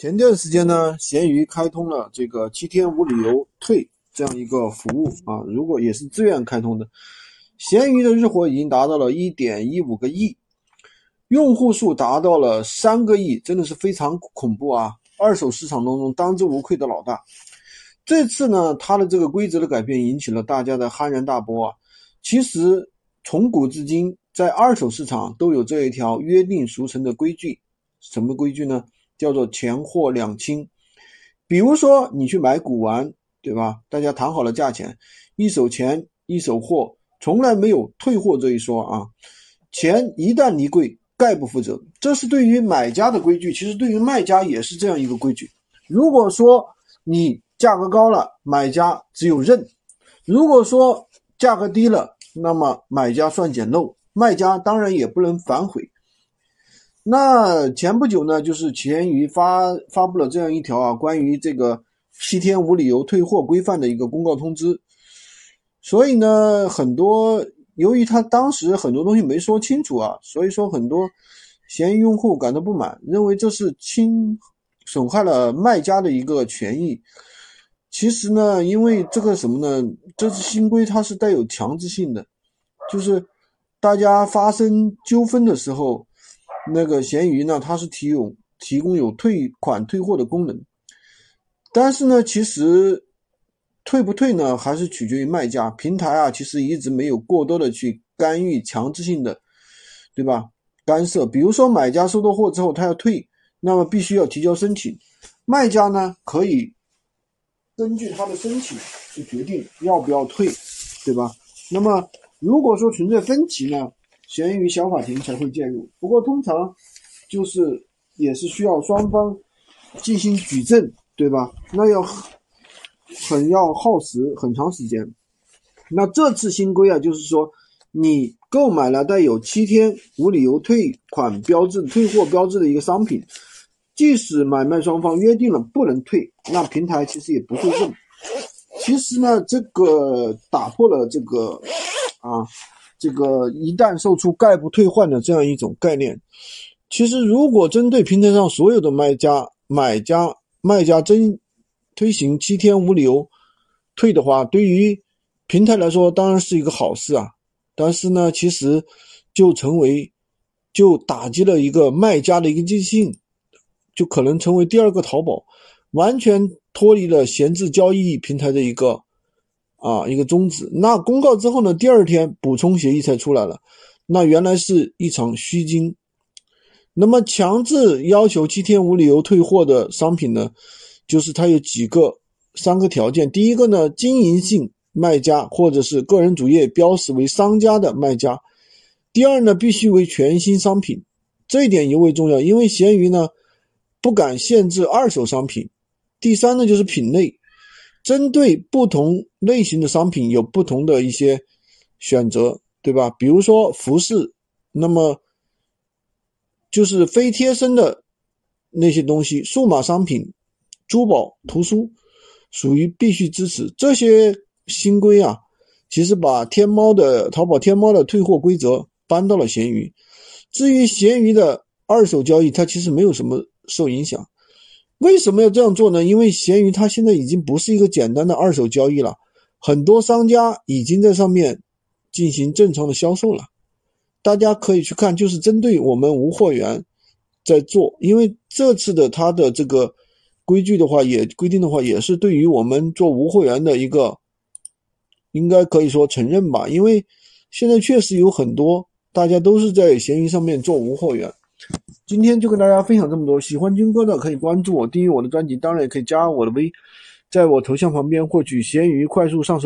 前段时间呢，闲鱼开通了这个七天无理由退这样一个服务啊，如果也是自愿开通的，闲鱼的日活已经达到了一点一五个亿，用户数达到了三个亿，真的是非常恐怖啊！二手市场当中当之无愧的老大。这次呢，它的这个规则的改变引起了大家的酣然大波啊。其实从古至今，在二手市场都有这一条约定俗成的规矩，什么规矩呢？叫做钱货两清，比如说你去买古玩，对吧？大家谈好了价钱，一手钱一手货，从来没有退货这一说啊。钱一旦离柜，概不负责。这是对于买家的规矩，其实对于卖家也是这样一个规矩。如果说你价格高了，买家只有认；如果说价格低了，那么买家算捡漏，卖家当然也不能反悔。那前不久呢，就是闲鱼发发布了这样一条啊，关于这个七天无理由退货规范的一个公告通知。所以呢，很多由于他当时很多东西没说清楚啊，所以说很多闲鱼用户感到不满，认为这是侵损害了卖家的一个权益。其实呢，因为这个什么呢，这次新规它是带有强制性的，就是大家发生纠纷的时候。那个闲鱼呢，它是提供提供有退款退货的功能，但是呢，其实退不退呢，还是取决于卖家。平台啊，其实一直没有过多的去干预强制性的，对吧？干涉，比如说买家收到货之后，他要退，那么必须要提交申请，卖家呢可以根据他的申请去决定要不要退，对吧？那么如果说存在分歧呢？闲鱼小法庭才会介入，不过通常就是也是需要双方进行举证，对吧？那要很要耗时很长时间。那这次新规啊，就是说你购买了带有七天无理由退款标志、退货标志的一个商品，即使买卖双方约定了不能退，那平台其实也不会认。其实呢，这个打破了这个啊。这个一旦售出概不退换的这样一种概念，其实如果针对平台上所有的卖家、买家、卖家真推行七天无理由退的话，对于平台来说当然是一个好事啊。但是呢，其实就成为就打击了一个卖家的一个积极性，就可能成为第二个淘宝，完全脱离了闲置交易平台的一个。啊，一个终止。那公告之后呢？第二天补充协议才出来了。那原来是一场虚惊。那么强制要求七天无理由退货的商品呢？就是它有几个三个条件。第一个呢，经营性卖家或者是个人主页标识为商家的卖家。第二呢，必须为全新商品。这一点尤为重要，因为闲鱼呢不敢限制二手商品。第三呢，就是品类。针对不同类型的商品有不同的一些选择，对吧？比如说服饰，那么就是非贴身的那些东西，数码商品、珠宝、图书，属于必须支持。这些新规啊，其实把天猫的淘宝天猫的退货规则搬到了闲鱼。至于闲鱼的二手交易，它其实没有什么受影响。为什么要这样做呢？因为闲鱼它现在已经不是一个简单的二手交易了，很多商家已经在上面进行正常的销售了。大家可以去看，就是针对我们无货源在做。因为这次的它的这个规矩的话，也规定的话，也是对于我们做无货源的一个，应该可以说承认吧。因为现在确实有很多大家都是在闲鱼上面做无货源。今天就跟大家分享这么多，喜欢军哥的可以关注我，订阅我的专辑，当然也可以加我的微，在我头像旁边获取闲鱼快速上手。